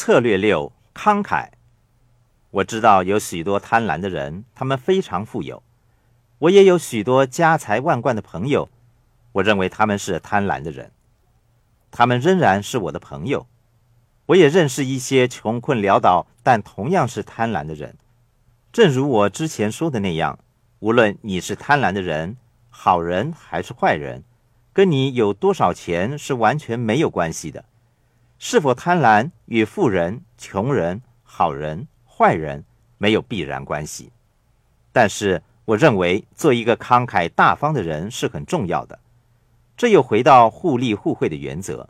策略六：慷慨。我知道有许多贪婪的人，他们非常富有。我也有许多家财万贯的朋友，我认为他们是贪婪的人。他们仍然是我的朋友。我也认识一些穷困潦倒但同样是贪婪的人。正如我之前说的那样，无论你是贪婪的人、好人还是坏人，跟你有多少钱是完全没有关系的。是否贪婪与富人、穷人、好人、坏人没有必然关系。但是，我认为做一个慷慨大方的人是很重要的。这又回到互利互惠的原则，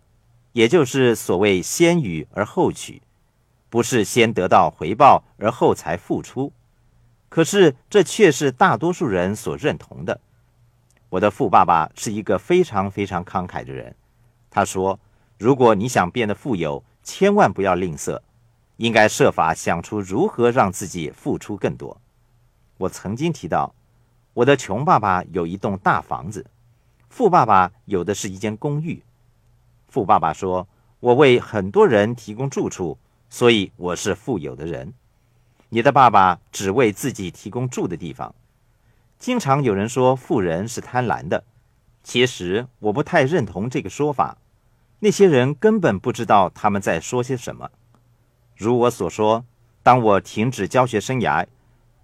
也就是所谓先予而后取，不是先得到回报而后才付出。可是，这却是大多数人所认同的。我的富爸爸是一个非常非常慷慨的人。他说：“如果你想变得富有，千万不要吝啬，应该设法想出如何让自己付出更多。”我曾经提到，我的穷爸爸有一栋大房子，富爸爸有的是一间公寓。富爸爸说：“我为很多人提供住处，所以我是富有的人。”你的爸爸只为自己提供住的地方。经常有人说富人是贪婪的，其实我不太认同这个说法。那些人根本不知道他们在说些什么。如我所说，当我停止教学生涯，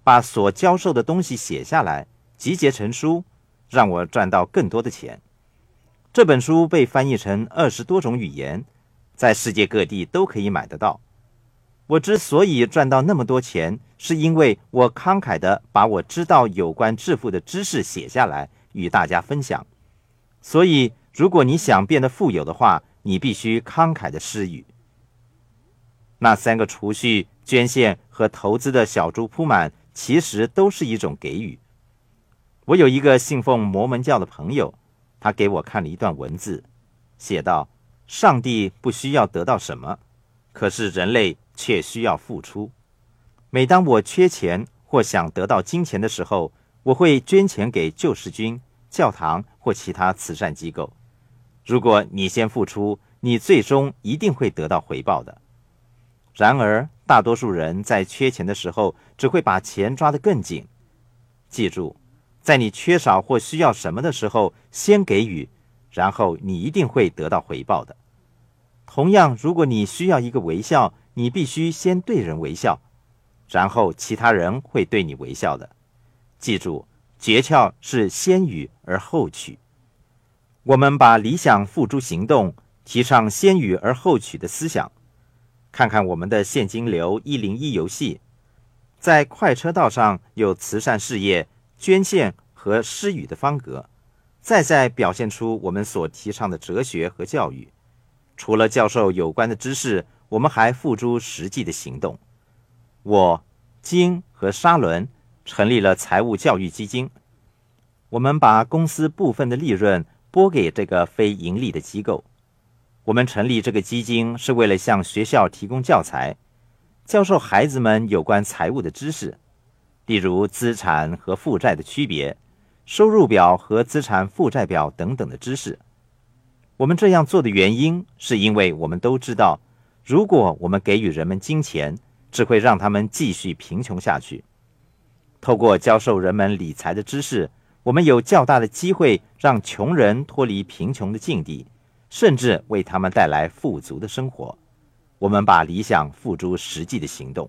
把所教授的东西写下来，集结成书，让我赚到更多的钱。这本书被翻译成二十多种语言，在世界各地都可以买得到。我之所以赚到那么多钱，是因为我慷慨的把我知道有关致富的知识写下来与大家分享。所以，如果你想变得富有的话，你必须慷慨的施予。那三个储蓄、捐献和投资的小猪铺满，其实都是一种给予。我有一个信奉摩门教的朋友，他给我看了一段文字，写道：“上帝不需要得到什么，可是人类。”却需要付出。每当我缺钱或想得到金钱的时候，我会捐钱给救世军、教堂或其他慈善机构。如果你先付出，你最终一定会得到回报的。然而，大多数人在缺钱的时候只会把钱抓得更紧。记住，在你缺少或需要什么的时候，先给予，然后你一定会得到回报的。同样，如果你需要一个微笑，你必须先对人微笑，然后其他人会对你微笑的。记住，诀窍是先予而后取。我们把理想付诸行动，提倡先予而后取的思想。看看我们的现金流一零一游戏，在快车道上有慈善事业、捐献和施予的方格，再再表现出我们所提倡的哲学和教育。除了教授有关的知识。我们还付诸实际的行动。我、金和沙伦成立了财务教育基金。我们把公司部分的利润拨给这个非盈利的机构。我们成立这个基金是为了向学校提供教材，教授孩子们有关财务的知识，例如资产和负债的区别、收入表和资产负债表等等的知识。我们这样做的原因，是因为我们都知道。如果我们给予人们金钱，只会让他们继续贫穷下去。透过教授人们理财的知识，我们有较大的机会让穷人脱离贫穷的境地，甚至为他们带来富足的生活。我们把理想付诸实际的行动。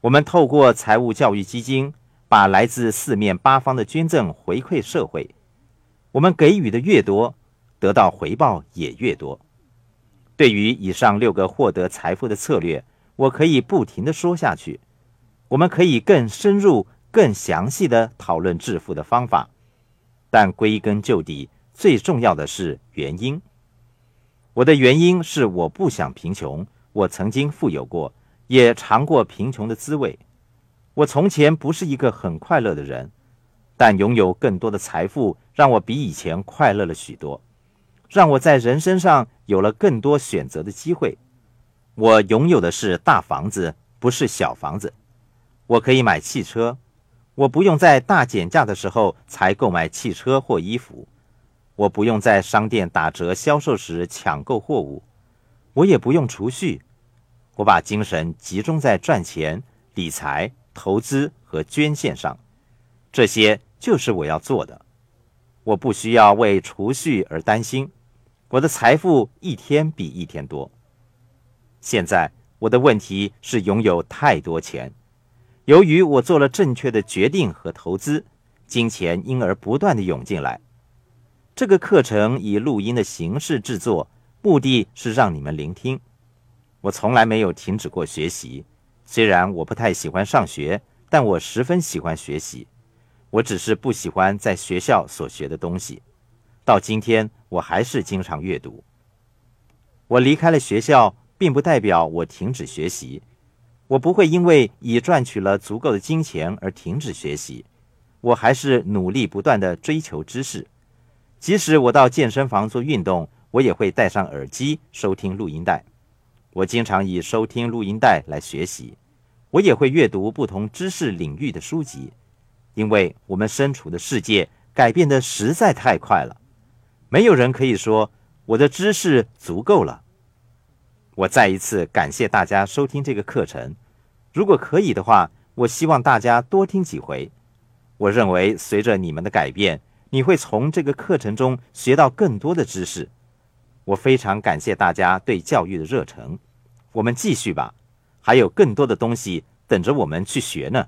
我们透过财务教育基金，把来自四面八方的捐赠回馈社会。我们给予的越多，得到回报也越多。对于以上六个获得财富的策略，我可以不停的说下去。我们可以更深入、更详细的讨论致富的方法，但归根究底，最重要的是原因。我的原因是我不想贫穷。我曾经富有过，也尝过贫穷的滋味。我从前不是一个很快乐的人，但拥有更多的财富，让我比以前快乐了许多。让我在人身上有了更多选择的机会。我拥有的是大房子，不是小房子。我可以买汽车，我不用在大减价的时候才购买汽车或衣服。我不用在商店打折销售时抢购货物，我也不用储蓄。我把精神集中在赚钱、理财、投资和捐献上，这些就是我要做的。我不需要为储蓄而担心，我的财富一天比一天多。现在我的问题是拥有太多钱，由于我做了正确的决定和投资，金钱因而不断的涌进来。这个课程以录音的形式制作，目的是让你们聆听。我从来没有停止过学习，虽然我不太喜欢上学，但我十分喜欢学习。我只是不喜欢在学校所学的东西。到今天，我还是经常阅读。我离开了学校，并不代表我停止学习。我不会因为已赚取了足够的金钱而停止学习。我还是努力不断的追求知识。即使我到健身房做运动，我也会戴上耳机收听录音带。我经常以收听录音带来学习。我也会阅读不同知识领域的书籍。因为我们身处的世界改变的实在太快了，没有人可以说我的知识足够了。我再一次感谢大家收听这个课程。如果可以的话，我希望大家多听几回。我认为随着你们的改变，你会从这个课程中学到更多的知识。我非常感谢大家对教育的热忱。我们继续吧，还有更多的东西等着我们去学呢。